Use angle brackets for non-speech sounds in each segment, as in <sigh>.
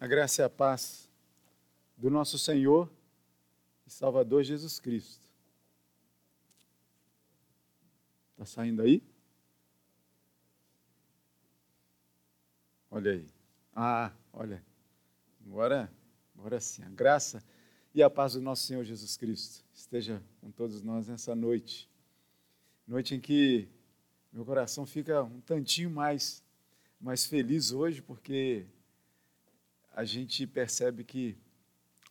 A graça e a paz do nosso Senhor e Salvador Jesus Cristo. Está saindo aí? Olha aí. Ah, olha. Agora, agora sim. A graça e a paz do nosso Senhor Jesus Cristo esteja com todos nós nessa noite. Noite em que meu coração fica um tantinho mais, mais feliz hoje, porque a gente percebe que,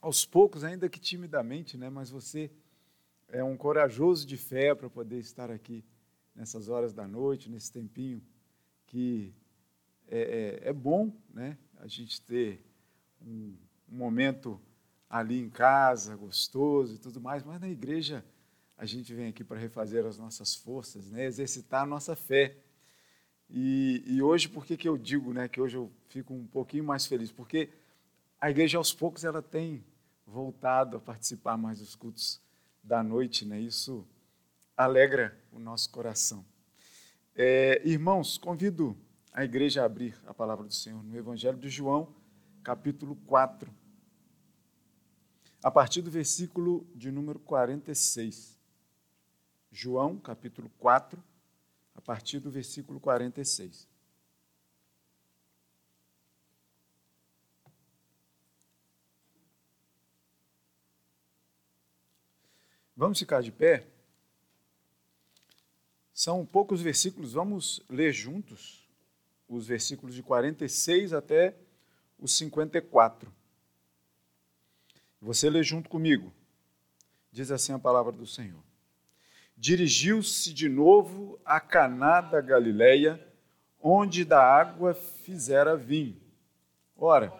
aos poucos, ainda que timidamente, né, mas você é um corajoso de fé para poder estar aqui nessas horas da noite, nesse tempinho que é, é, é bom né, a gente ter um, um momento ali em casa, gostoso e tudo mais, mas na igreja a gente vem aqui para refazer as nossas forças, né, exercitar a nossa fé. E, e, hoje, por que, que eu digo né, que hoje eu fico um pouquinho mais feliz? Porque a igreja, aos poucos, ela tem voltado a participar mais dos cultos da noite, né? isso alegra o nosso coração. É, irmãos, convido a igreja a abrir a palavra do Senhor no Evangelho de João, capítulo 4, a partir do versículo de número 46. João, capítulo 4, a partir do versículo 46. Vamos ficar de pé? São poucos versículos, vamos ler juntos os versículos de 46 até os 54. Você lê junto comigo. Diz assim a palavra do Senhor dirigiu-se de novo a Caná da Galileia, onde da água fizera vinho. Ora,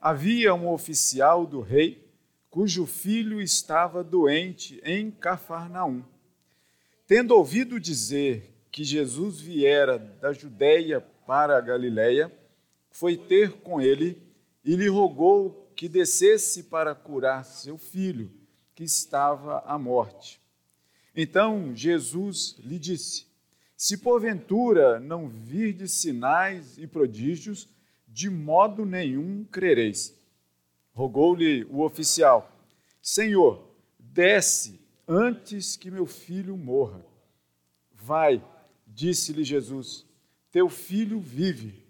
havia um oficial do rei cujo filho estava doente em Cafarnaum. Tendo ouvido dizer que Jesus viera da Judéia para a Galileia, foi ter com ele e lhe rogou que descesse para curar seu filho, que estava à morte. Então Jesus lhe disse: Se porventura não virdes sinais e prodígios, de modo nenhum crereis. Rogou-lhe o oficial: Senhor, desce antes que meu filho morra. Vai, disse-lhe Jesus, teu filho vive.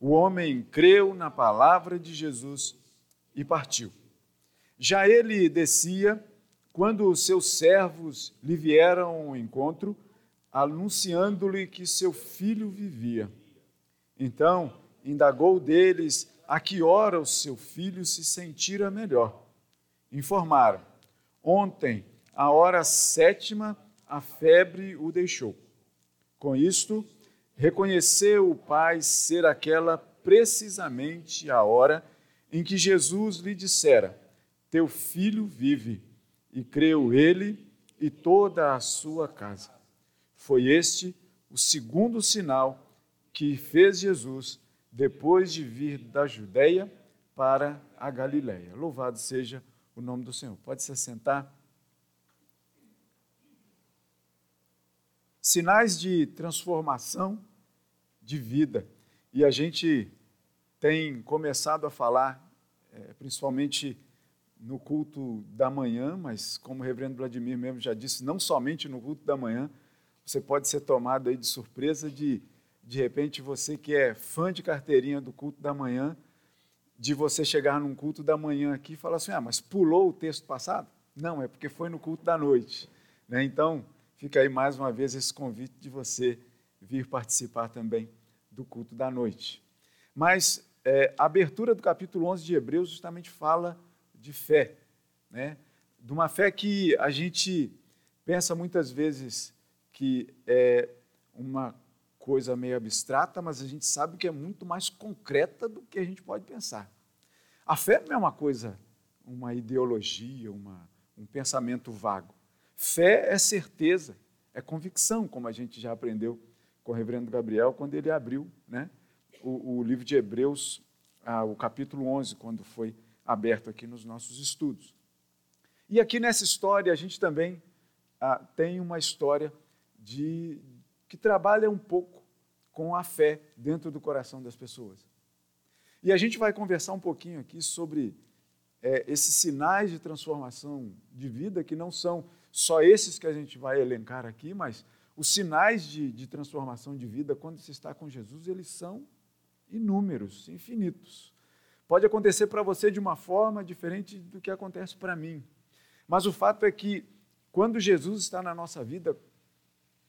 O homem creu na palavra de Jesus e partiu. Já ele descia, quando os seus servos lhe vieram ao encontro, anunciando-lhe que seu filho vivia. Então, indagou deles a que hora o seu filho se sentira melhor. Informaram: Ontem, a hora sétima, a febre o deixou. Com isto, reconheceu o pai ser aquela precisamente a hora em que Jesus lhe dissera: Teu filho vive e creu ele e toda a sua casa. Foi este o segundo sinal que fez Jesus depois de vir da Judéia para a Galiléia. Louvado seja o nome do Senhor. Pode se assentar. Sinais de transformação de vida. E a gente tem começado a falar, é, principalmente no culto da manhã, mas como o reverendo Vladimir mesmo já disse, não somente no culto da manhã, você pode ser tomado aí de surpresa de, de repente, você que é fã de carteirinha do culto da manhã, de você chegar num culto da manhã aqui e falar assim, ah, mas pulou o texto passado? Não, é porque foi no culto da noite. Né? Então, fica aí mais uma vez esse convite de você vir participar também do culto da noite. Mas é, a abertura do capítulo 11 de Hebreus justamente fala de fé, né? de uma fé que a gente pensa muitas vezes que é uma coisa meio abstrata, mas a gente sabe que é muito mais concreta do que a gente pode pensar. A fé não é uma coisa, uma ideologia, uma, um pensamento vago. Fé é certeza, é convicção, como a gente já aprendeu com o reverendo Gabriel quando ele abriu né, o, o livro de Hebreus, ah, o capítulo 11, quando foi aberto aqui nos nossos estudos. E aqui nessa história a gente também ah, tem uma história de que trabalha um pouco com a fé dentro do coração das pessoas. E a gente vai conversar um pouquinho aqui sobre é, esses sinais de transformação de vida, que não são só esses que a gente vai elencar aqui, mas os sinais de, de transformação de vida, quando se está com Jesus, eles são inúmeros, infinitos. Pode acontecer para você de uma forma diferente do que acontece para mim. Mas o fato é que, quando Jesus está na nossa vida,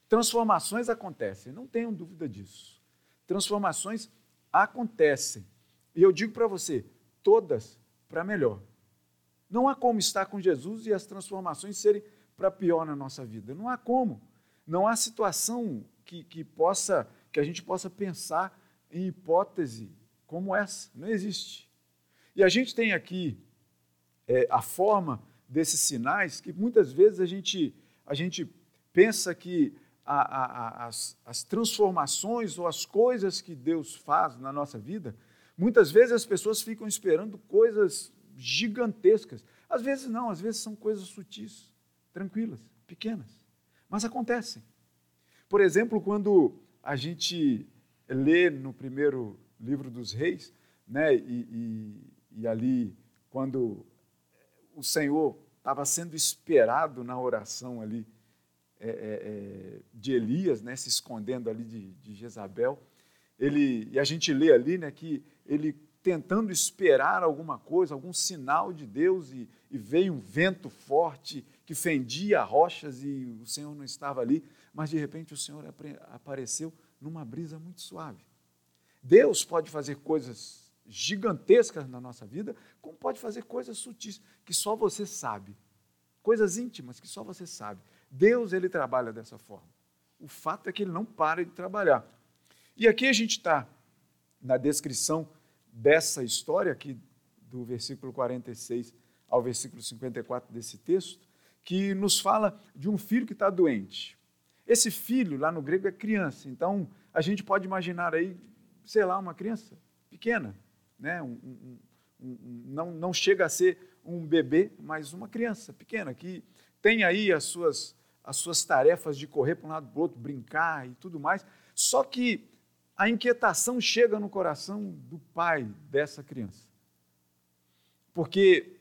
transformações acontecem, não tenham dúvida disso. Transformações acontecem. E eu digo para você, todas para melhor. Não há como estar com Jesus e as transformações serem para pior na nossa vida. Não há como. Não há situação que, que possa que a gente possa pensar em hipótese como essa. Não existe. E a gente tem aqui é, a forma desses sinais que muitas vezes a gente, a gente pensa que a, a, as, as transformações ou as coisas que Deus faz na nossa vida, muitas vezes as pessoas ficam esperando coisas gigantescas. Às vezes não, às vezes são coisas sutis, tranquilas, pequenas, mas acontecem. Por exemplo, quando a gente lê no primeiro livro dos reis, né, e, e, e ali, quando o Senhor estava sendo esperado na oração ali é, é, de Elias, né, se escondendo ali de, de Jezabel, ele, e a gente lê ali né, que ele tentando esperar alguma coisa, algum sinal de Deus, e, e veio um vento forte que fendia rochas e o Senhor não estava ali, mas de repente o Senhor apareceu numa brisa muito suave. Deus pode fazer coisas gigantescas na nossa vida, como pode fazer coisas sutis que só você sabe. Coisas íntimas que só você sabe. Deus ele trabalha dessa forma. O fato é que ele não para de trabalhar. E aqui a gente está na descrição dessa história aqui do versículo 46 ao versículo 54 desse texto, que nos fala de um filho que está doente. Esse filho, lá no grego, é criança. Então, a gente pode imaginar aí, sei lá, uma criança pequena, né? Um, um, um, não, não chega a ser um bebê, mas uma criança pequena, que tem aí as suas, as suas tarefas de correr para um lado para o outro, brincar e tudo mais. Só que a inquietação chega no coração do pai dessa criança. Porque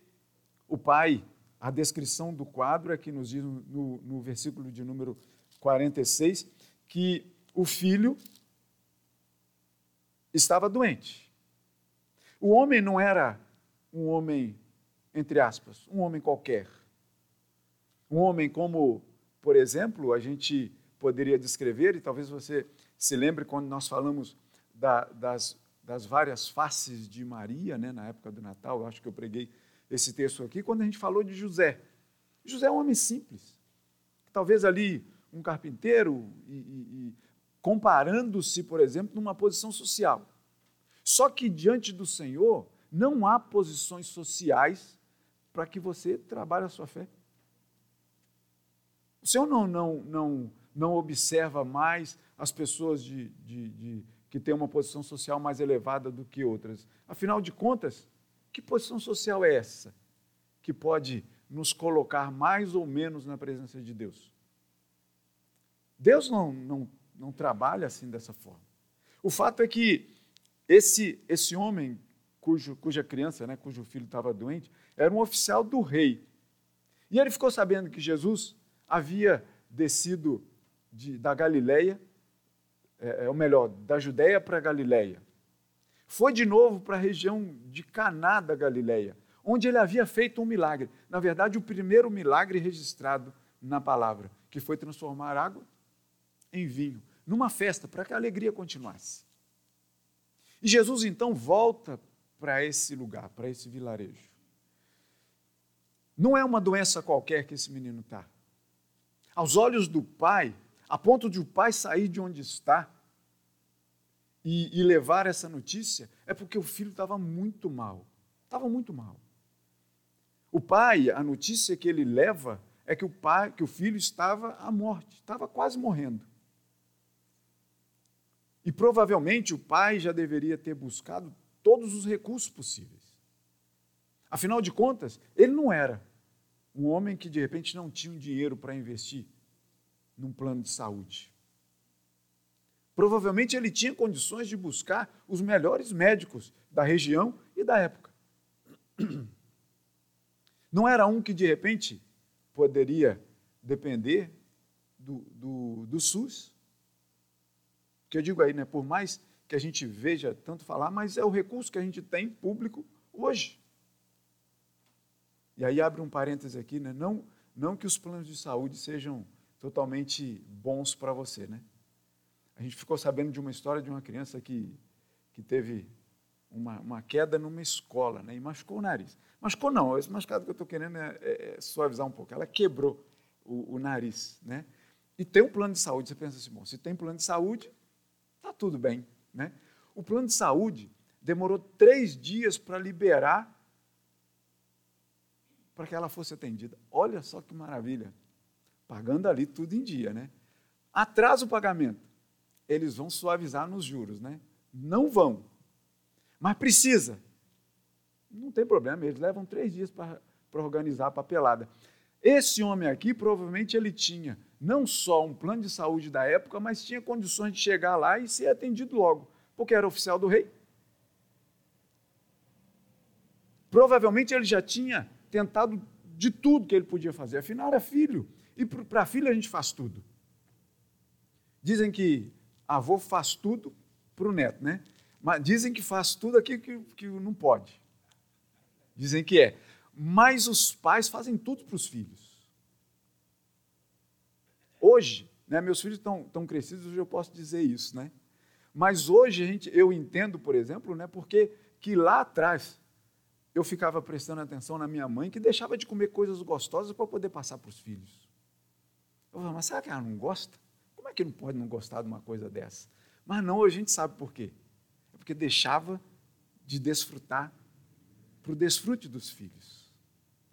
o pai, a descrição do quadro é que nos diz no, no versículo de número 46, que o filho estava doente. O homem não era um homem, entre aspas, um homem qualquer. Um homem como, por exemplo, a gente poderia descrever, e talvez você se lembre quando nós falamos da, das, das várias faces de Maria, né, na época do Natal, eu acho que eu preguei esse texto aqui, quando a gente falou de José. José é um homem simples. Talvez ali um carpinteiro e, e, e comparando-se, por exemplo, numa posição social. Só que diante do Senhor não há posições sociais para que você trabalhe a sua fé. O Senhor não, não, não, não observa mais as pessoas de, de, de, que têm uma posição social mais elevada do que outras. Afinal de contas, que posição social é essa que pode nos colocar mais ou menos na presença de Deus? Deus não, não, não trabalha assim dessa forma. O fato é que esse, esse homem cujo, cuja criança, né, cujo filho estava doente, era um oficial do rei. E ele ficou sabendo que Jesus havia descido de, da Galileia, é, é, ou melhor, da Judéia para a Galileia. Foi de novo para a região de Caná da Galileia, onde ele havia feito um milagre. Na verdade, o primeiro milagre registrado na palavra, que foi transformar água em vinho, numa festa, para que a alegria continuasse. E Jesus então volta para esse lugar, para esse vilarejo. Não é uma doença qualquer que esse menino está. Aos olhos do pai, a ponto de o pai sair de onde está e, e levar essa notícia, é porque o filho estava muito mal. Estava muito mal. O pai, a notícia que ele leva é que o pai, que o filho estava à morte, estava quase morrendo. E provavelmente o pai já deveria ter buscado todos os recursos possíveis. Afinal de contas, ele não era um homem que de repente não tinha um dinheiro para investir num plano de saúde. Provavelmente ele tinha condições de buscar os melhores médicos da região e da época. <clears throat> Não era um que de repente poderia depender do, do, do SUS. Que eu digo aí, né, por mais que a gente veja tanto falar, mas é o recurso que a gente tem público hoje. E aí abre um parêntese aqui, né? não, não que os planos de saúde sejam totalmente bons para você. Né? A gente ficou sabendo de uma história de uma criança que, que teve uma, uma queda numa escola né? e machucou o nariz. Machucou não, esse machucado que eu estou querendo é, é, é, suavizar um pouco. Ela quebrou o, o nariz. Né? E tem um plano de saúde, você pensa assim, bom, se tem plano de saúde, tudo bem. Né? O plano de saúde demorou três dias para liberar para que ela fosse atendida. Olha só que maravilha. Pagando ali tudo em dia, né? Atrasa o pagamento. Eles vão suavizar nos juros, né? Não vão. Mas precisa. Não tem problema, eles levam três dias para organizar a papelada. Esse homem aqui, provavelmente, ele tinha não só um plano de saúde da época, mas tinha condições de chegar lá e ser atendido logo, porque era oficial do rei. Provavelmente ele já tinha tentado de tudo que ele podia fazer. Afinal, era filho. E para filho a gente faz tudo. Dizem que avô faz tudo para o neto, né? Mas dizem que faz tudo aquilo que, que não pode. Dizem que é. Mas os pais fazem tudo para os filhos. Hoje, né, meus filhos estão tão crescidos, hoje eu posso dizer isso, né? Mas hoje gente, eu entendo, por exemplo, né, porque que lá atrás eu ficava prestando atenção na minha mãe, que deixava de comer coisas gostosas para poder passar para os filhos. Eu falava, mas será que ela não gosta? Como é que não pode não gostar de uma coisa dessa? Mas não, a gente sabe por quê. É porque deixava de desfrutar para o desfrute dos filhos.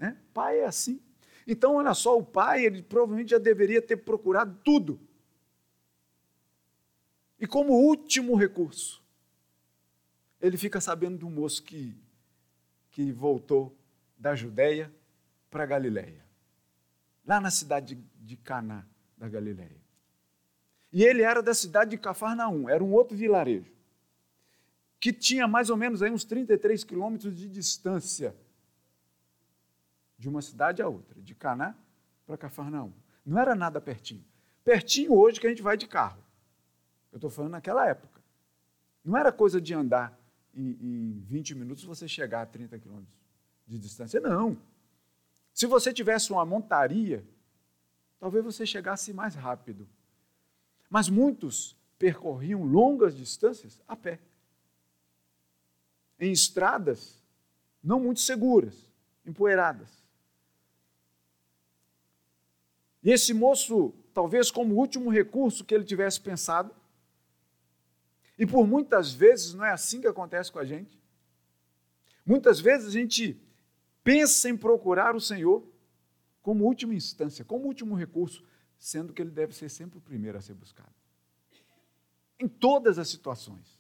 Né? Pai é assim. Então, olha só, o pai, ele provavelmente já deveria ter procurado tudo. E como último recurso, ele fica sabendo do moço que que voltou da Judéia para Galiléia, lá na cidade de Caná da Galiléia. E ele era da cidade de Cafarnaum, era um outro vilarejo, que tinha mais ou menos aí uns 33 quilômetros de distância de uma cidade a outra, de Caná para Cafarnaum. Não era nada pertinho. Pertinho hoje que a gente vai de carro. Eu estou falando naquela época. Não era coisa de andar em, em 20 minutos você chegar a 30 quilômetros de distância. Não. Se você tivesse uma montaria, talvez você chegasse mais rápido. Mas muitos percorriam longas distâncias a pé. Em estradas não muito seguras, empoeiradas. E esse moço, talvez como último recurso que ele tivesse pensado, e por muitas vezes não é assim que acontece com a gente. Muitas vezes a gente pensa em procurar o Senhor como última instância, como último recurso, sendo que ele deve ser sempre o primeiro a ser buscado. Em todas as situações.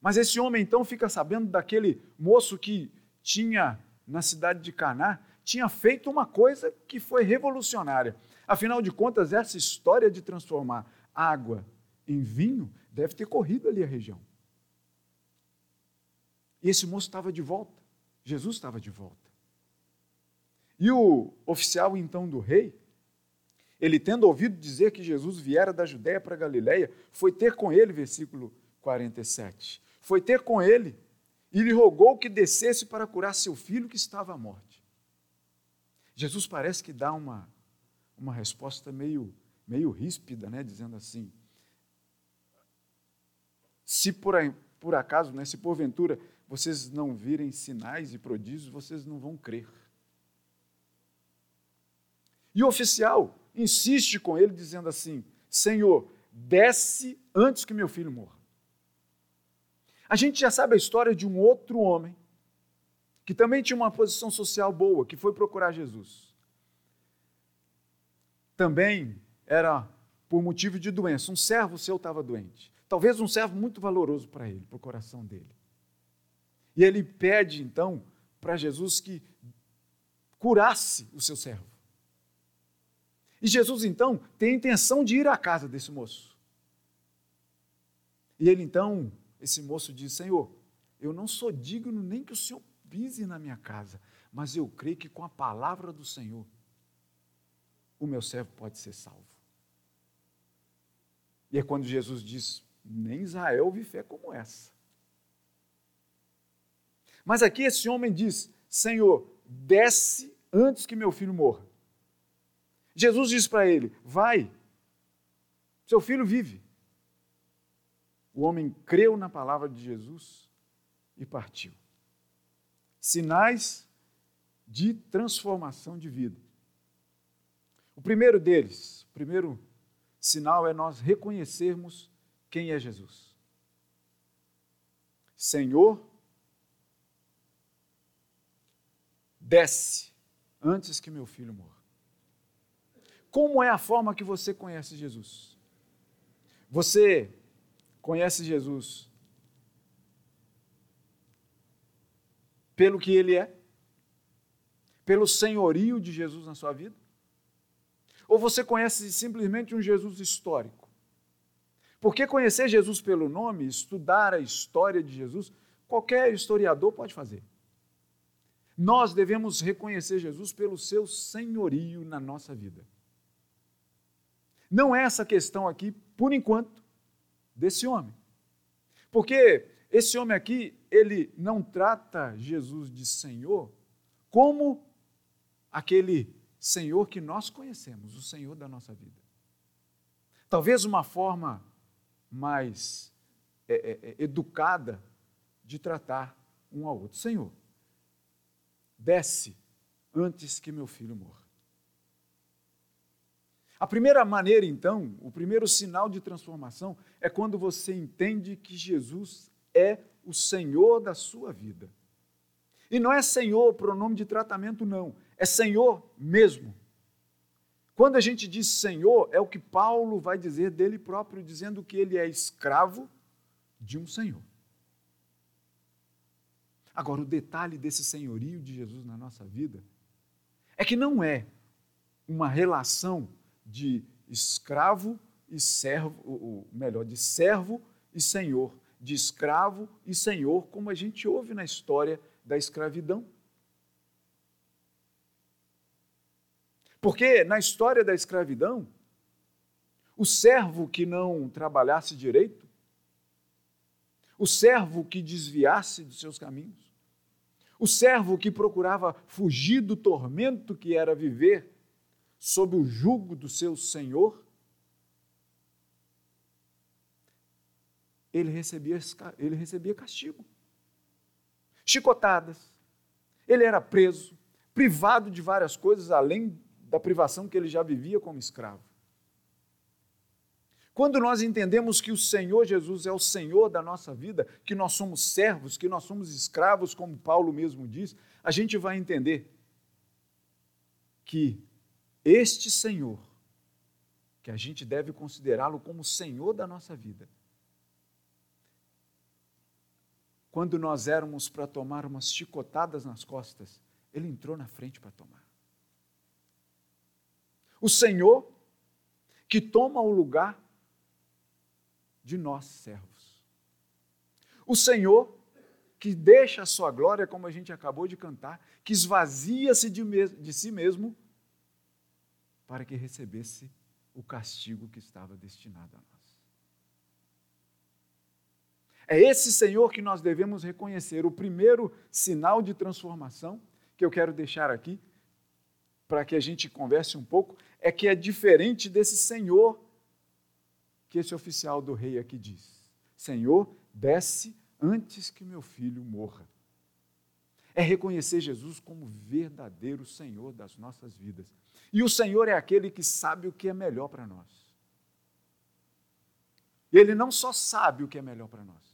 Mas esse homem então fica sabendo daquele moço que tinha na cidade de Caná, tinha feito uma coisa que foi revolucionária. Afinal de contas, essa história de transformar água em vinho Deve ter corrido ali a região. E esse moço estava de volta. Jesus estava de volta. E o oficial então do rei, ele tendo ouvido dizer que Jesus viera da Judéia para Galiléia, foi ter com ele, versículo 47. Foi ter com ele e lhe rogou que descesse para curar seu filho que estava à morte. Jesus parece que dá uma, uma resposta meio, meio ríspida, né? dizendo assim: se por, por acaso, né, se porventura vocês não virem sinais e prodígios, vocês não vão crer. E o oficial insiste com ele, dizendo assim: Senhor, desce antes que meu filho morra. A gente já sabe a história de um outro homem que também tinha uma posição social boa, que foi procurar Jesus. Também era por motivo de doença. Um servo seu estava doente. Talvez um servo muito valoroso para ele, para o coração dele. E ele pede então para Jesus que curasse o seu servo. E Jesus então tem a intenção de ir à casa desse moço. E ele então, esse moço diz: Senhor, eu não sou digno nem que o Senhor pise na minha casa, mas eu creio que com a palavra do Senhor, o meu servo pode ser salvo. E é quando Jesus diz: nem Israel vi fé como essa. Mas aqui esse homem diz: Senhor, desce antes que meu filho morra. Jesus diz para ele: Vai, seu filho vive. O homem creu na palavra de Jesus e partiu. Sinais de transformação de vida. O primeiro deles, o primeiro sinal é nós reconhecermos quem é Jesus. Senhor, desce antes que meu filho morra. Como é a forma que você conhece Jesus? Você conhece Jesus pelo que ele é? Pelo senhorio de Jesus na sua vida? Ou você conhece simplesmente um Jesus histórico? Porque conhecer Jesus pelo nome, estudar a história de Jesus, qualquer historiador pode fazer. Nós devemos reconhecer Jesus pelo seu senhorio na nossa vida. Não é essa questão aqui, por enquanto, desse homem. Porque esse homem aqui, ele não trata Jesus de Senhor como aquele Senhor que nós conhecemos, o Senhor da nossa vida. Talvez uma forma mais é, é, é, educada de tratar um ao outro. Senhor, desce antes que meu filho morra. A primeira maneira, então, o primeiro sinal de transformação é quando você entende que Jesus é o Senhor da sua vida. E não é Senhor pronome de tratamento, não. É Senhor mesmo. Quando a gente diz Senhor, é o que Paulo vai dizer dele próprio, dizendo que ele é escravo de um Senhor. Agora, o detalhe desse senhorio de Jesus na nossa vida é que não é uma relação de escravo e servo, ou melhor, de servo e senhor, de escravo e senhor, como a gente ouve na história da escravidão. Porque na história da escravidão, o servo que não trabalhasse direito, o servo que desviasse dos seus caminhos, o servo que procurava fugir do tormento que era viver sob o jugo do seu senhor, ele recebia, ele recebia castigo. Chicotadas. Ele era preso, privado de várias coisas, além da privação que ele já vivia como escravo. Quando nós entendemos que o Senhor Jesus é o Senhor da nossa vida, que nós somos servos, que nós somos escravos, como Paulo mesmo diz, a gente vai entender que este Senhor, que a gente deve considerá-lo como Senhor da nossa vida, quando nós éramos para tomar umas chicotadas nas costas, ele entrou na frente para tomar. O Senhor que toma o lugar de nós, servos. O Senhor que deixa a sua glória, como a gente acabou de cantar, que esvazia-se de, de, si mesmo para que recebesse o castigo que estava destinado a nós. É esse Senhor que nós devemos reconhecer. O primeiro sinal de transformação que eu quero deixar aqui para que a gente converse um pouco, é que é diferente desse Senhor que esse oficial do rei aqui diz: Senhor, desce antes que meu filho morra. É reconhecer Jesus como verdadeiro Senhor das nossas vidas. E o Senhor é aquele que sabe o que é melhor para nós. Ele não só sabe o que é melhor para nós,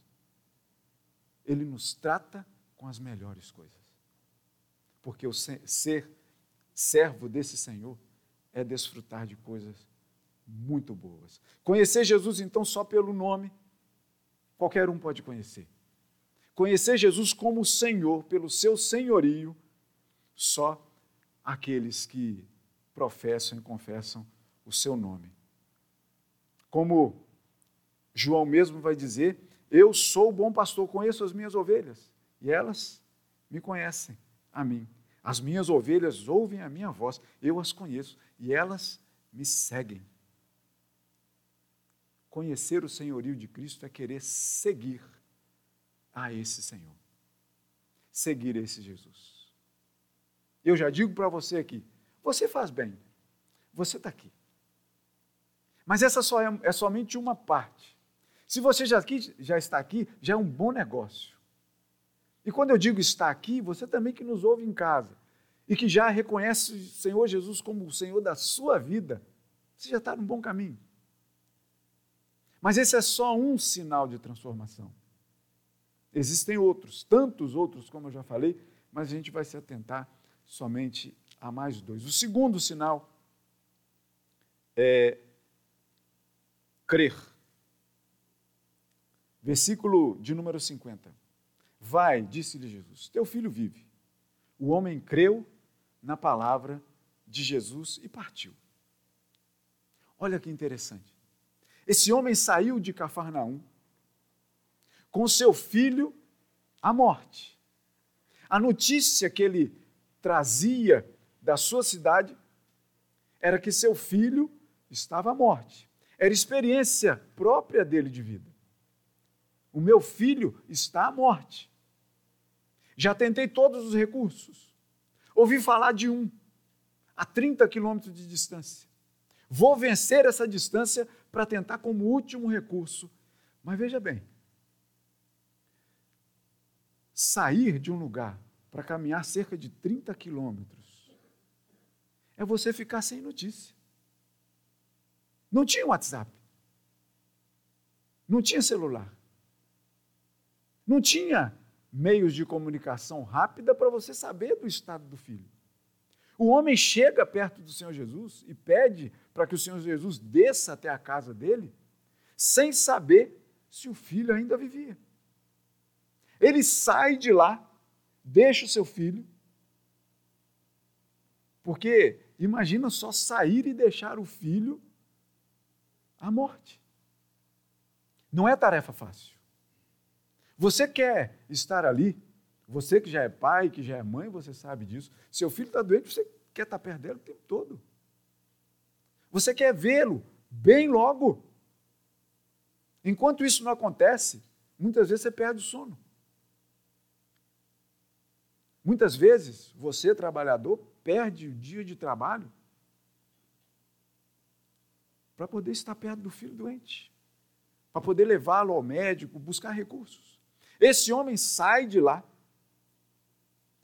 ele nos trata com as melhores coisas. Porque o ser servo desse Senhor é desfrutar de coisas muito boas. Conhecer Jesus, então, só pelo nome, qualquer um pode conhecer. Conhecer Jesus como Senhor, pelo seu senhorio, só aqueles que professam e confessam o seu nome. Como João mesmo vai dizer: Eu sou o bom pastor, conheço as minhas ovelhas, e elas me conhecem a mim. As minhas ovelhas ouvem a minha voz, eu as conheço, e elas me seguem. Conhecer o senhorio de Cristo é querer seguir a esse Senhor, seguir esse Jesus. Eu já digo para você aqui: você faz bem, você está aqui. Mas essa só é, é, somente uma parte. Se você já, aqui, já está aqui, já é um bom negócio. E quando eu digo está aqui, você também que nos ouve em casa e que já reconhece o Senhor Jesus como o Senhor da sua vida, você já está no bom caminho. Mas esse é só um sinal de transformação. Existem outros, tantos outros, como eu já falei, mas a gente vai se atentar somente a mais dois. O segundo sinal é crer. Versículo de número 50. Vai, disse-lhe Jesus, teu filho vive. O homem creu na palavra de Jesus e partiu. Olha que interessante. Esse homem saiu de Cafarnaum com seu filho à morte. A notícia que ele trazia da sua cidade era que seu filho estava à morte. Era experiência própria dele de vida. O meu filho está à morte. Já tentei todos os recursos. Ouvi falar de um, a 30 quilômetros de distância. Vou vencer essa distância para tentar como último recurso. Mas veja bem, sair de um lugar para caminhar cerca de 30 quilômetros é você ficar sem notícia. Não tinha WhatsApp. Não tinha celular. Não tinha meios de comunicação rápida para você saber do estado do filho. O homem chega perto do Senhor Jesus e pede para que o Senhor Jesus desça até a casa dele, sem saber se o filho ainda vivia. Ele sai de lá, deixa o seu filho, porque imagina só sair e deixar o filho à morte. Não é tarefa fácil. Você quer estar ali, você que já é pai, que já é mãe, você sabe disso. Seu filho está doente, você quer estar perto dele o tempo todo. Você quer vê-lo bem logo. Enquanto isso não acontece, muitas vezes você perde o sono. Muitas vezes, você, trabalhador, perde o dia de trabalho para poder estar perto do filho doente, para poder levá-lo ao médico, buscar recursos. Esse homem sai de lá,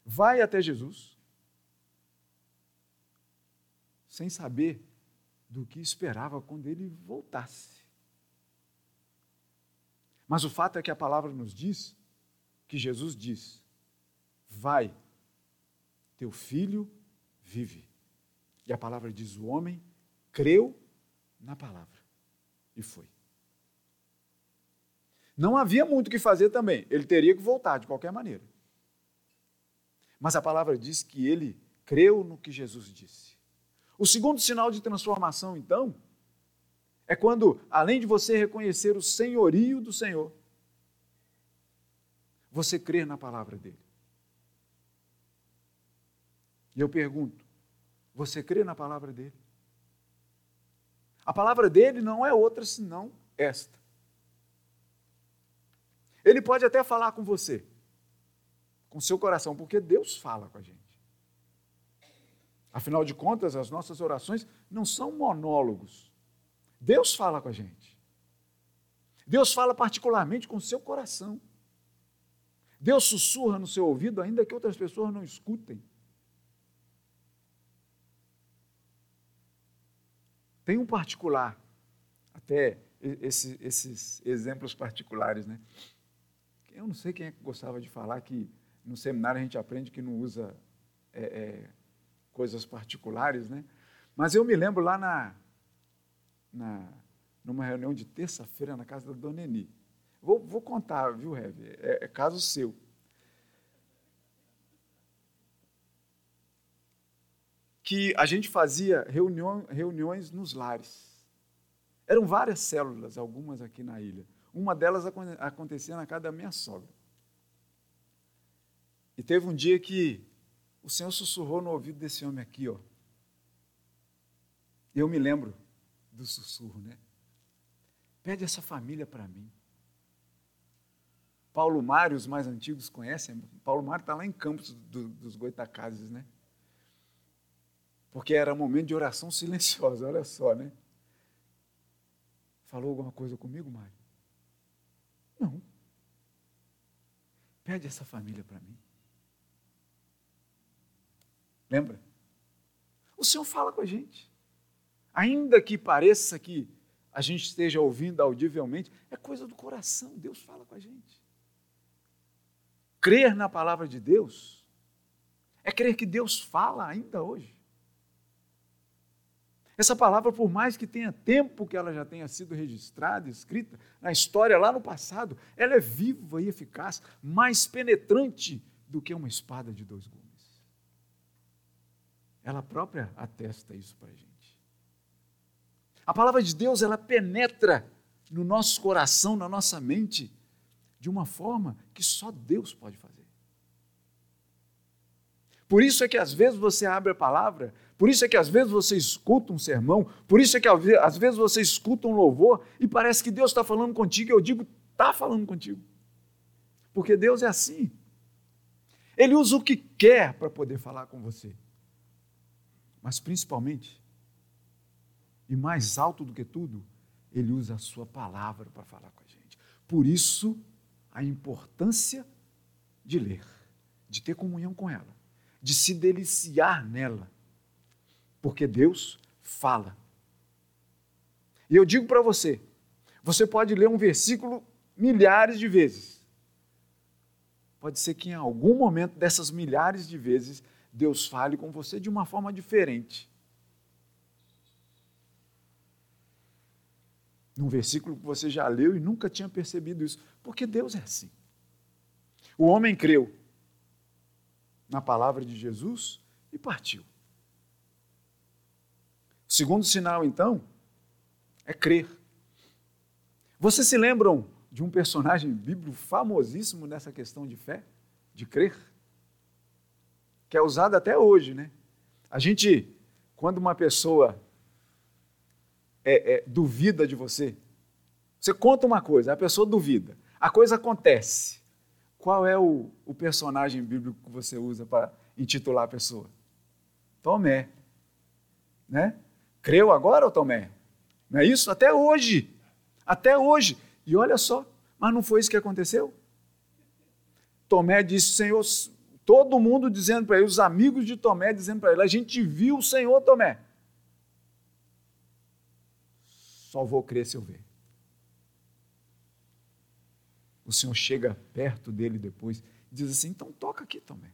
vai até Jesus, sem saber do que esperava quando ele voltasse. Mas o fato é que a palavra nos diz que Jesus diz: Vai, teu filho vive. E a palavra diz: o homem creu na palavra e foi. Não havia muito o que fazer também, ele teria que voltar de qualquer maneira. Mas a palavra diz que ele creu no que Jesus disse. O segundo sinal de transformação, então, é quando, além de você reconhecer o senhorio do Senhor, você crer na palavra dele. E eu pergunto: você crê na palavra dele? A palavra dele não é outra senão esta. Ele pode até falar com você, com seu coração, porque Deus fala com a gente. Afinal de contas, as nossas orações não são monólogos. Deus fala com a gente. Deus fala particularmente com o seu coração. Deus sussurra no seu ouvido, ainda que outras pessoas não escutem. Tem um particular, até esse, esses exemplos particulares, né? Eu não sei quem é que gostava de falar que no seminário a gente aprende que não usa é, é, coisas particulares, né? Mas eu me lembro lá na, na numa reunião de terça-feira na casa da Dona Eni. Vou, vou contar, viu, Rev? É, é caso seu. que a gente fazia reunião, reuniões nos lares. Eram várias células, algumas aqui na ilha. Uma delas acontecia na casa da minha sogra. E teve um dia que o Senhor sussurrou no ouvido desse homem aqui, ó. Eu me lembro do sussurro, né? Pede essa família para mim. Paulo Mário, os mais antigos conhecem. Paulo Mário está lá em Campos do, dos Goitacazes, né? Porque era momento de oração silenciosa, olha só, né? Falou alguma coisa comigo, Mário? Não. Pede essa família para mim. Lembra? O Senhor fala com a gente. Ainda que pareça que a gente esteja ouvindo audivelmente, é coisa do coração, Deus fala com a gente. Crer na palavra de Deus é crer que Deus fala ainda hoje. Essa palavra, por mais que tenha tempo que ela já tenha sido registrada, escrita na história lá no passado, ela é viva e eficaz, mais penetrante do que uma espada de dois gumes. Ela própria atesta isso para a gente. A palavra de Deus, ela penetra no nosso coração, na nossa mente, de uma forma que só Deus pode fazer. Por isso é que às vezes você abre a palavra, por isso é que às vezes você escuta um sermão, por isso é que às vezes você escuta um louvor e parece que Deus está falando contigo, eu digo, está falando contigo. Porque Deus é assim. Ele usa o que quer para poder falar com você. Mas principalmente, e mais alto do que tudo, ele usa a sua palavra para falar com a gente. Por isso, a importância de ler, de ter comunhão com ela, de se deliciar nela, porque Deus fala. E eu digo para você, você pode ler um versículo milhares de vezes. Pode ser que em algum momento dessas milhares de vezes Deus fale com você de uma forma diferente. Num versículo que você já leu e nunca tinha percebido isso, porque Deus é assim. O homem creu na palavra de Jesus e partiu. Segundo sinal, então, é crer. Vocês se lembram de um personagem bíblico famosíssimo nessa questão de fé, de crer? Que é usado até hoje, né? A gente, quando uma pessoa é, é, duvida de você, você conta uma coisa, a pessoa duvida, a coisa acontece. Qual é o, o personagem bíblico que você usa para intitular a pessoa? Tomé. Né? Creu agora, Tomé? Não é isso? Até hoje. Até hoje. E olha só, mas não foi isso que aconteceu? Tomé disse: Senhor, todo mundo dizendo para ele, os amigos de Tomé dizendo para ele: a gente viu o Senhor, Tomé. Só vou crer se eu ver. O Senhor chega perto dele depois e diz assim: então toca aqui, Tomé.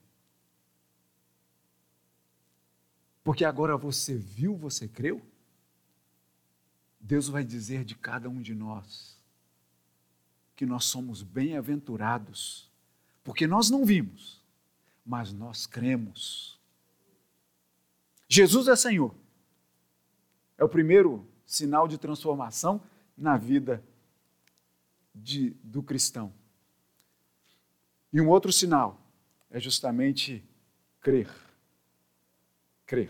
Porque agora você viu, você creu? Deus vai dizer de cada um de nós que nós somos bem-aventurados, porque nós não vimos, mas nós cremos. Jesus é Senhor. É o primeiro sinal de transformação na vida de, do cristão. E um outro sinal é justamente crer crer.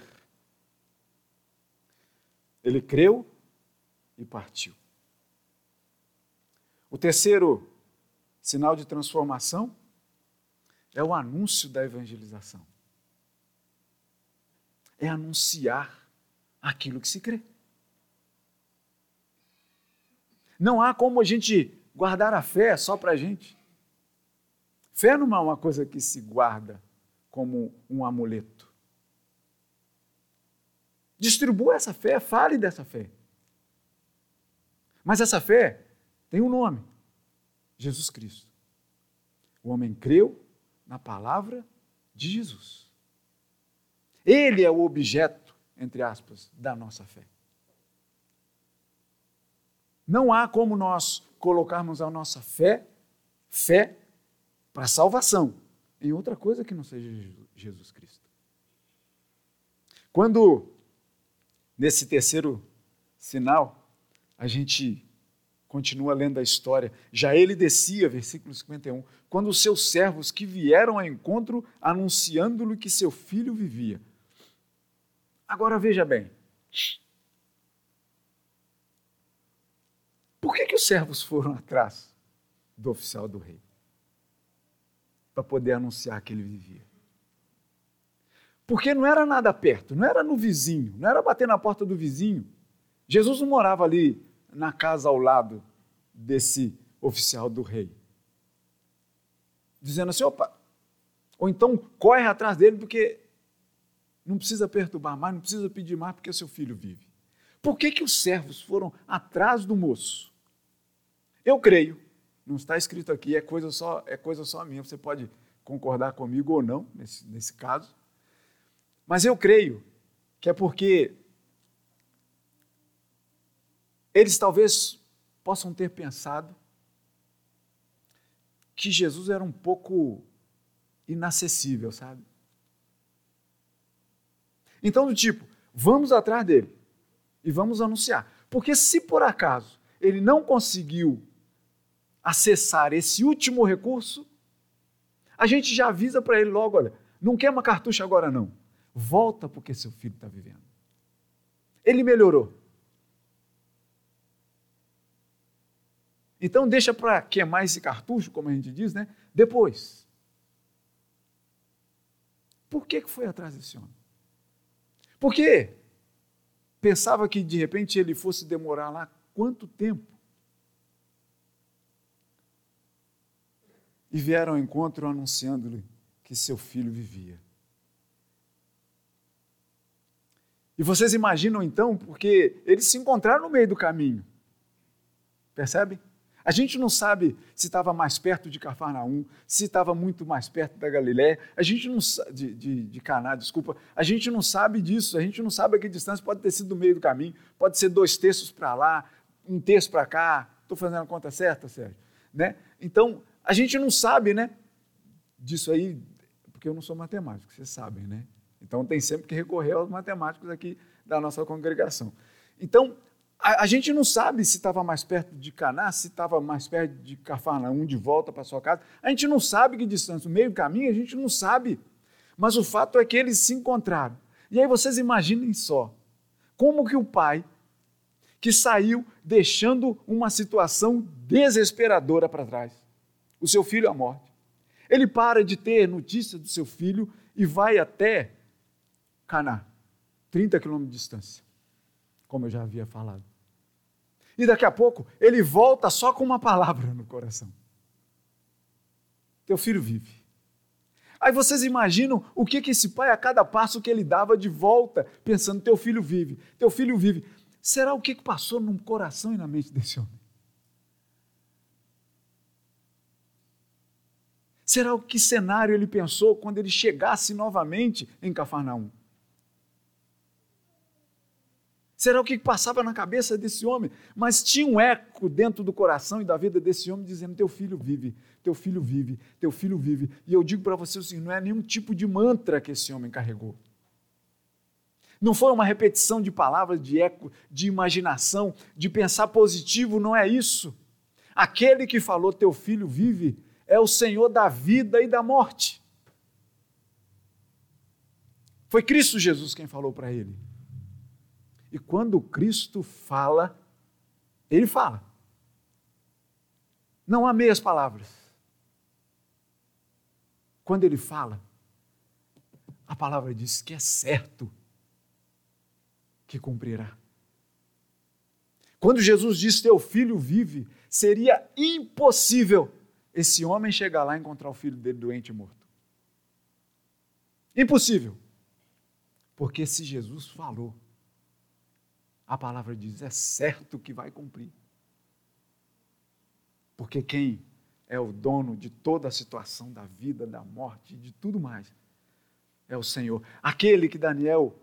Ele creu e partiu. O terceiro sinal de transformação é o anúncio da evangelização. É anunciar aquilo que se crê. Não há como a gente guardar a fé só para a gente. Fé não é uma coisa que se guarda como um amuleto. Distribua essa fé, fale dessa fé. Mas essa fé tem um nome: Jesus Cristo. O homem creu na palavra de Jesus. Ele é o objeto, entre aspas, da nossa fé. Não há como nós colocarmos a nossa fé, fé para salvação, em outra coisa que não seja Jesus Cristo. Quando Nesse terceiro sinal, a gente continua lendo a história. Já ele descia, versículo 51, quando os seus servos que vieram ao encontro anunciando-lhe que seu filho vivia. Agora veja bem. Por que, que os servos foram atrás do oficial do rei? Para poder anunciar que ele vivia. Porque não era nada perto, não era no vizinho, não era bater na porta do vizinho. Jesus não morava ali na casa ao lado desse oficial do rei. Dizendo assim, opa, ou então corre atrás dele porque não precisa perturbar mais, não precisa pedir mais porque seu filho vive. Por que, que os servos foram atrás do moço? Eu creio, não está escrito aqui, é coisa só, é coisa só minha, você pode concordar comigo ou não nesse, nesse caso. Mas eu creio que é porque eles talvez possam ter pensado que Jesus era um pouco inacessível, sabe? Então, do tipo, vamos atrás dele e vamos anunciar. Porque se por acaso ele não conseguiu acessar esse último recurso, a gente já avisa para ele logo: olha, não queima cartucho agora não. Volta porque seu filho está vivendo. Ele melhorou. Então deixa para queimar esse cartucho, como a gente diz, né? Depois. Por que foi atrás desse homem? Porque pensava que de repente ele fosse demorar lá quanto tempo? E vieram ao encontro anunciando-lhe que seu filho vivia. E vocês imaginam então, porque eles se encontraram no meio do caminho. Percebe? A gente não sabe se estava mais perto de Cafarnaum, se estava muito mais perto da Galiléia, a gente não de, de, de Caná, desculpa, a gente não sabe disso, a gente não sabe a que distância pode ter sido no meio do caminho, pode ser dois terços para lá, um terço para cá, estou fazendo a conta certa, Sérgio? Né? Então, a gente não sabe, né? Disso aí, porque eu não sou matemático, vocês sabem, né? Então tem sempre que recorrer aos matemáticos aqui da nossa congregação. Então, a, a gente não sabe se estava mais perto de Caná, se estava mais perto de Cafarnaum, de volta para sua casa. A gente não sabe que distância, no meio caminho a gente não sabe. Mas o fato é que eles se encontraram. E aí vocês imaginem só, como que o pai, que saiu deixando uma situação desesperadora para trás, o seu filho à morte, ele para de ter notícia do seu filho e vai até Caná, 30 quilômetros de distância, como eu já havia falado. E daqui a pouco ele volta só com uma palavra no coração: Teu filho vive. Aí vocês imaginam o que, que esse pai, a cada passo que ele dava de volta, pensando: Teu filho vive, teu filho vive. Será o que, que passou no coração e na mente desse homem? Será o que cenário ele pensou quando ele chegasse novamente em Cafarnaum? Será o que passava na cabeça desse homem? Mas tinha um eco dentro do coração e da vida desse homem dizendo: Teu filho vive, teu filho vive, teu filho vive. E eu digo para você assim: não é nenhum tipo de mantra que esse homem carregou. Não foi uma repetição de palavras, de eco, de imaginação, de pensar positivo, não é isso. Aquele que falou: Teu filho vive, é o Senhor da vida e da morte. Foi Cristo Jesus quem falou para ele. E quando Cristo fala, ele fala. Não há meias palavras. Quando ele fala, a palavra diz que é certo que cumprirá. Quando Jesus diz: Teu filho vive, seria impossível esse homem chegar lá e encontrar o filho dele doente e morto. Impossível. Porque se Jesus falou, a palavra diz: é certo que vai cumprir. Porque quem é o dono de toda a situação da vida, da morte, de tudo mais, é o Senhor. Aquele que Daniel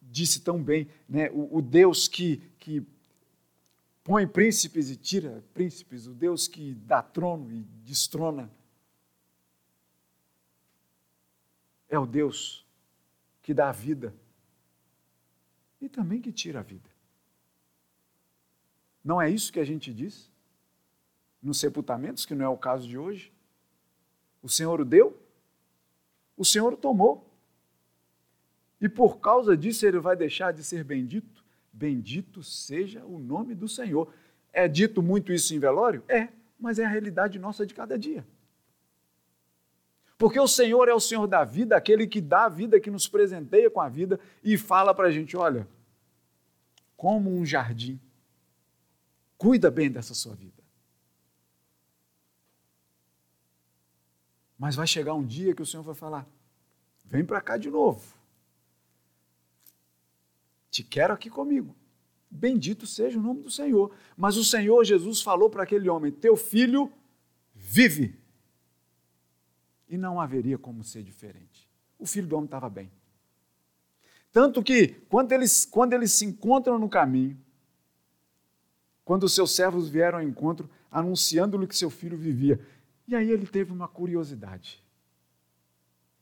disse tão bem, né? o, o Deus que, que põe príncipes e tira príncipes, o Deus que dá trono e destrona. É o Deus que dá vida e também que tira a vida. Não é isso que a gente diz? Nos sepultamentos, que não é o caso de hoje? O Senhor o deu? O Senhor o tomou. E por causa disso ele vai deixar de ser bendito? Bendito seja o nome do Senhor. É dito muito isso em velório? É, mas é a realidade nossa de cada dia. Porque o Senhor é o Senhor da vida, aquele que dá a vida, que nos presenteia com a vida e fala para a gente: olha, como um jardim, cuida bem dessa sua vida. Mas vai chegar um dia que o Senhor vai falar: vem para cá de novo. Te quero aqui comigo. Bendito seja o nome do Senhor. Mas o Senhor Jesus falou para aquele homem: Teu filho vive. E não haveria como ser diferente. O filho do homem estava bem. Tanto que, quando eles, quando eles se encontram no caminho, quando os seus servos vieram ao encontro, anunciando-lhe que seu filho vivia. E aí ele teve uma curiosidade.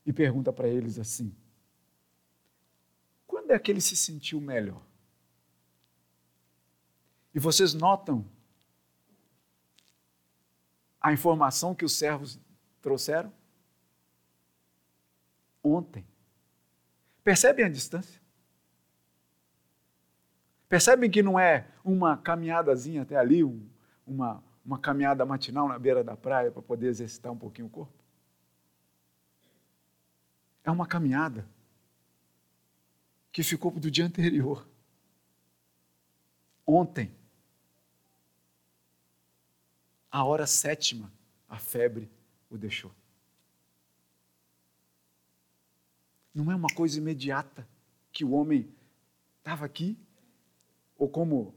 E pergunta para eles assim: Quando é que ele se sentiu melhor? E vocês notam a informação que os servos trouxeram? Ontem. Percebem a distância? Percebem que não é uma caminhadazinha até ali, um, uma, uma caminhada matinal na beira da praia para poder exercitar um pouquinho o corpo? É uma caminhada que ficou do dia anterior. Ontem a hora sétima, a febre o deixou. Não é uma coisa imediata que o homem estava aqui, ou como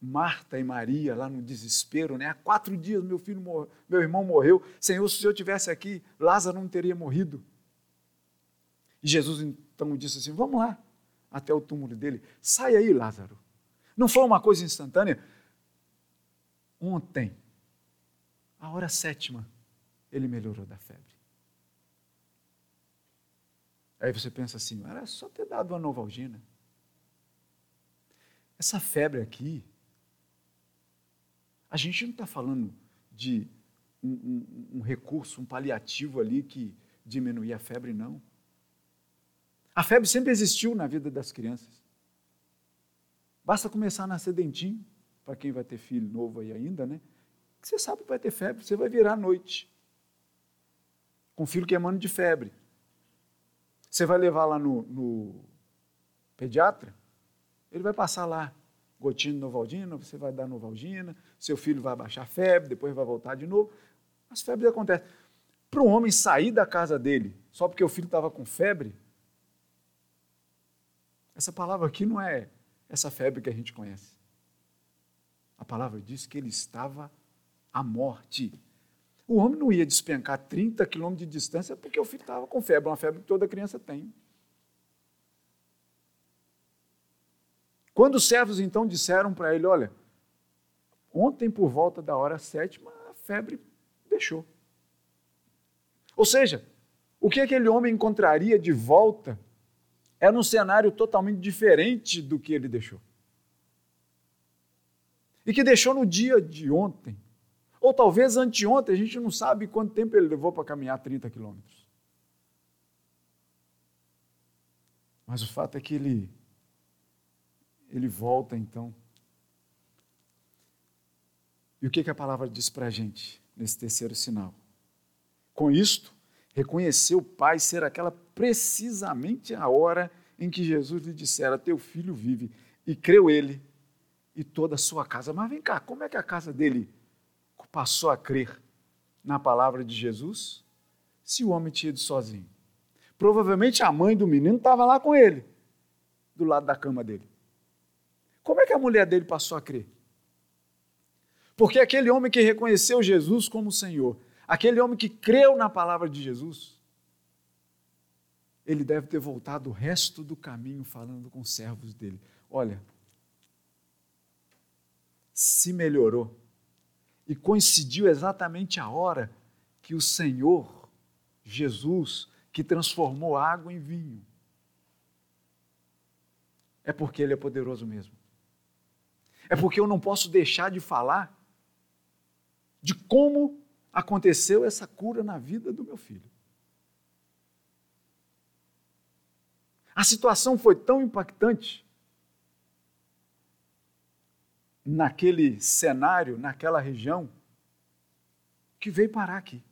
Marta e Maria lá no desespero, né? Há quatro dias meu filho, morreu, meu irmão morreu. Senhor, se eu tivesse aqui, Lázaro não teria morrido. E Jesus então disse assim: Vamos lá até o túmulo dele. Sai aí, Lázaro. Não foi uma coisa instantânea. Ontem a hora sétima, ele melhorou da febre. Aí você pensa assim, era só ter dado uma novalgina. Essa febre aqui, a gente não está falando de um, um, um, recurso, um paliativo ali que diminuía a febre, não. A febre sempre existiu na vida das crianças. Basta começar a nascer dentinho, para quem vai ter filho novo aí ainda, né? Você sabe que vai ter febre, você vai virar à noite. Com filho queimando de febre. Você vai levar lá no, no pediatra, ele vai passar lá, gotinho de Novaldina, você vai dar Novaldina, seu filho vai baixar a febre, depois vai voltar de novo. As febres acontecem. Para um homem sair da casa dele só porque o filho estava com febre, essa palavra aqui não é essa febre que a gente conhece. A palavra diz que ele estava a morte. O homem não ia despencar 30 quilômetros de distância porque o filho estava com febre, uma febre que toda criança tem. Quando os servos então disseram para ele: Olha, ontem por volta da hora sétima, a febre deixou. Ou seja, o que aquele homem encontraria de volta era um cenário totalmente diferente do que ele deixou. E que deixou no dia de ontem. Ou talvez anteontem, a gente não sabe quanto tempo ele levou para caminhar 30 quilômetros. Mas o fato é que ele, ele volta então. E o que, que a palavra diz para a gente nesse terceiro sinal? Com isto, reconheceu o Pai ser aquela precisamente a hora em que Jesus lhe dissera: Teu filho vive. E creu ele e toda a sua casa. Mas vem cá, como é que a casa dele passou a crer na palavra de Jesus se o homem tinha ido sozinho? Provavelmente a mãe do menino estava lá com ele, do lado da cama dele. Como é que a mulher dele passou a crer? Porque aquele homem que reconheceu Jesus como Senhor, aquele homem que creu na palavra de Jesus, ele deve ter voltado o resto do caminho falando com os servos dele: Olha, se melhorou, e coincidiu exatamente a hora que o Senhor, Jesus, que transformou água em vinho, é porque Ele é poderoso mesmo. É porque eu não posso deixar de falar de como aconteceu essa cura na vida do meu filho. A situação foi tão impactante naquele cenário, naquela região, que veio parar aqui.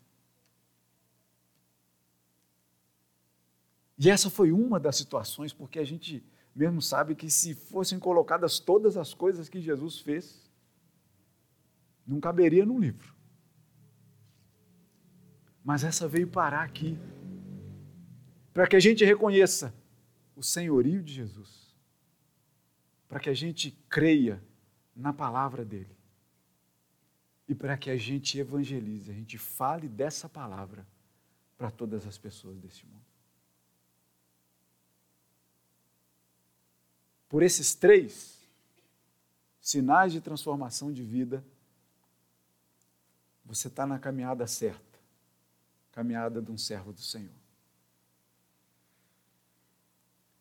E essa foi uma das situações, porque a gente mesmo sabe que se fossem colocadas todas as coisas que Jesus fez, não caberia num livro. Mas essa veio parar aqui, para que a gente reconheça o senhorio de Jesus, para que a gente creia na palavra dele e para que a gente evangelize, a gente fale dessa palavra para todas as pessoas desse mundo. Por esses três sinais de transformação de vida, você está na caminhada certa caminhada de um servo do Senhor.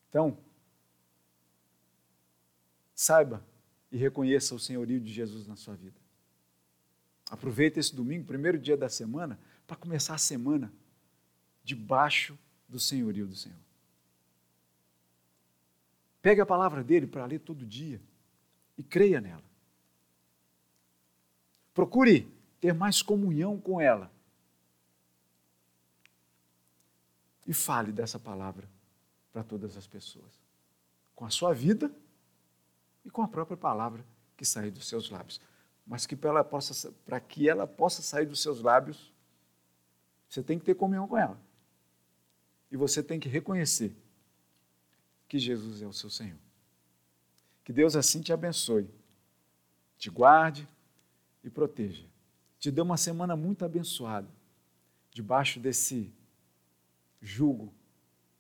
Então, saiba e reconheça o senhorio de Jesus na sua vida. Aproveite esse domingo, primeiro dia da semana, para começar a semana debaixo do senhorio do Senhor. Pegue a palavra dele para ler todo dia e creia nela. Procure ter mais comunhão com ela. E fale dessa palavra para todas as pessoas, com a sua vida e com a própria palavra que sai dos seus lábios. Mas que para, possa, para que ela possa sair dos seus lábios, você tem que ter comunhão com ela. E você tem que reconhecer que Jesus é o seu Senhor. Que Deus assim te abençoe, te guarde e proteja. Te dê uma semana muito abençoada, debaixo desse jugo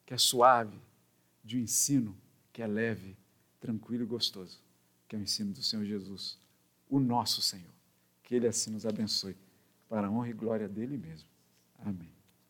que é suave, de um ensino que é leve, tranquilo e gostoso, que é o ensino do Senhor Jesus, o nosso Senhor. Que Ele assim nos abençoe, para a honra e glória dele mesmo. Amém.